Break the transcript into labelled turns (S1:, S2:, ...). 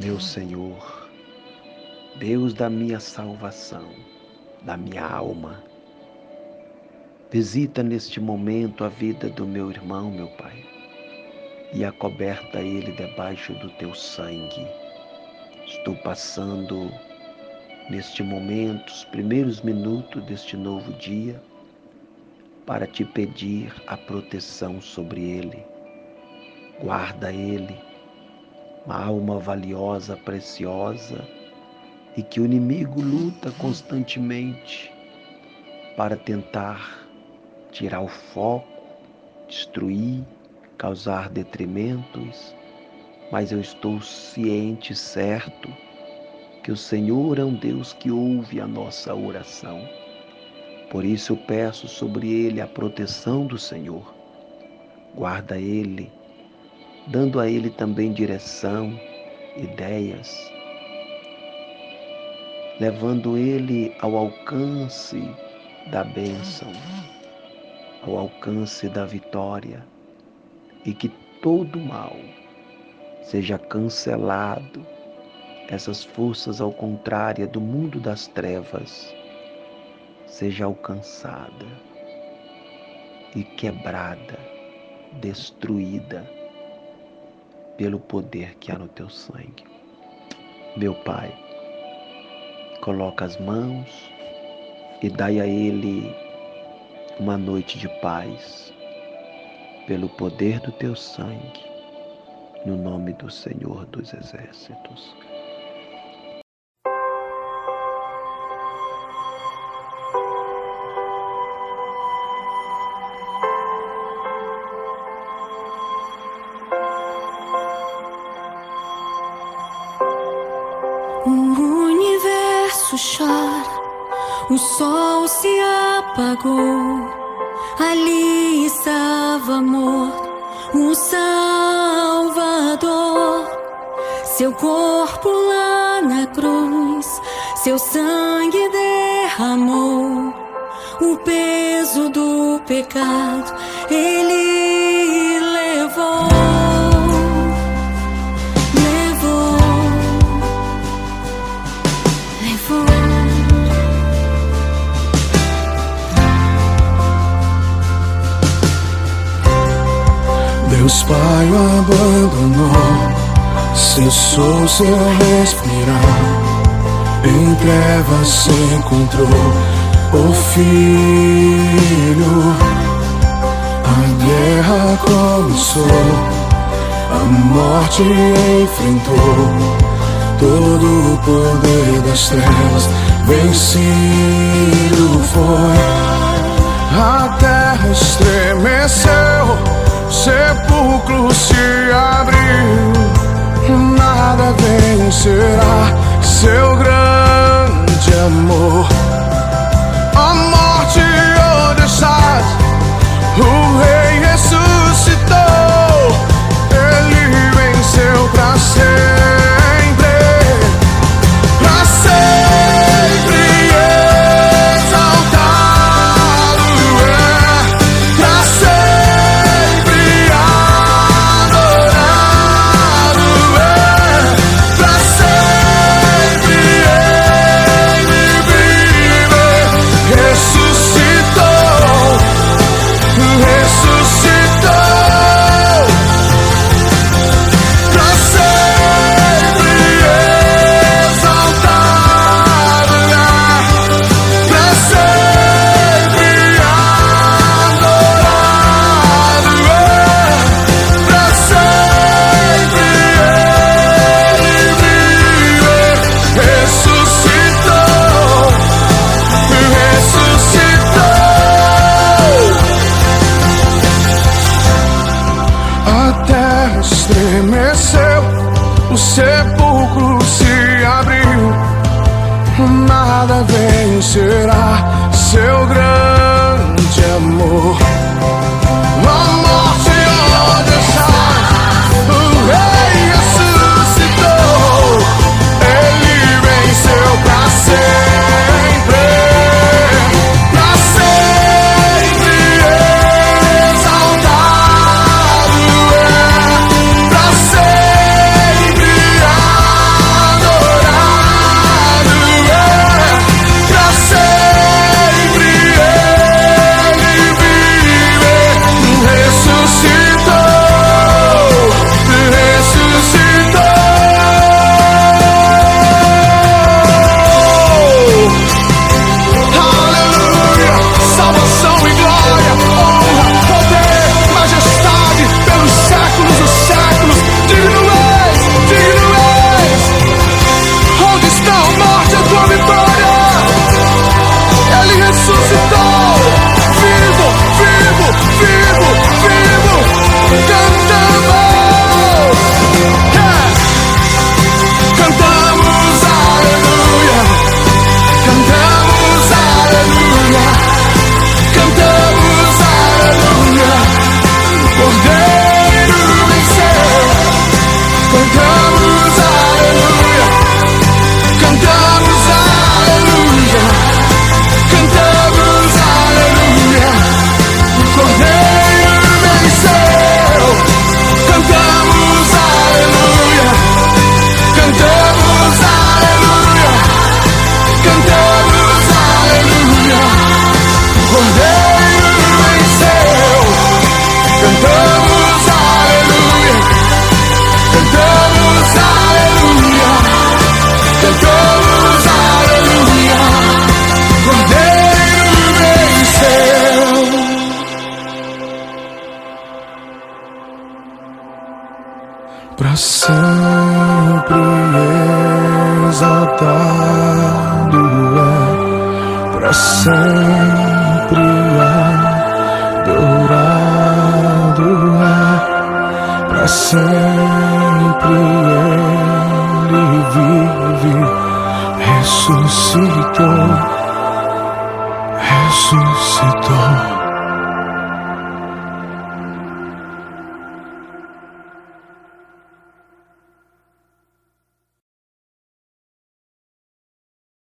S1: meu Senhor, Deus da minha salvação, da minha alma. Visita neste momento a vida do meu irmão, meu Pai, e acoberta ele debaixo do teu sangue. Estou passando neste momento, os primeiros minutos deste novo dia, para te pedir a proteção sobre ele. Guarda ele, uma alma valiosa, preciosa, e que o inimigo luta constantemente para tentar tirar o foco, destruir, causar detrimentos, mas eu estou ciente, certo, que o Senhor é um Deus que ouve a nossa oração. Por isso eu peço sobre ele a proteção do Senhor. Guarda ele, dando a ele também direção, ideias, levando ele ao alcance da bênção, ao alcance da vitória, e que todo mal seja cancelado, essas forças ao contrário do mundo das trevas seja alcançada e quebrada, destruída pelo poder que há no teu sangue. Meu Pai, coloca as mãos e dai a ele uma noite de paz, pelo poder do teu sangue, no nome do Senhor dos Exércitos.
S2: O sol se apagou. Ali estava morto o Salvador. Seu corpo lá na cruz, seu sangue derramou. O peso do pecado ele
S3: Pai o abandonou, cessou seu respirar. Em trevas se encontrou o Filho. A guerra começou, a morte enfrentou. Todo o poder das trevas vencido foi. A terra estremeceu sepulcro se abriu, nada vencerá seu grande amor. Vencerá seu grande amor. Sempre exaltado é, para sempre adorado é, para sempre ele vive, ressuscitou, ressuscitou.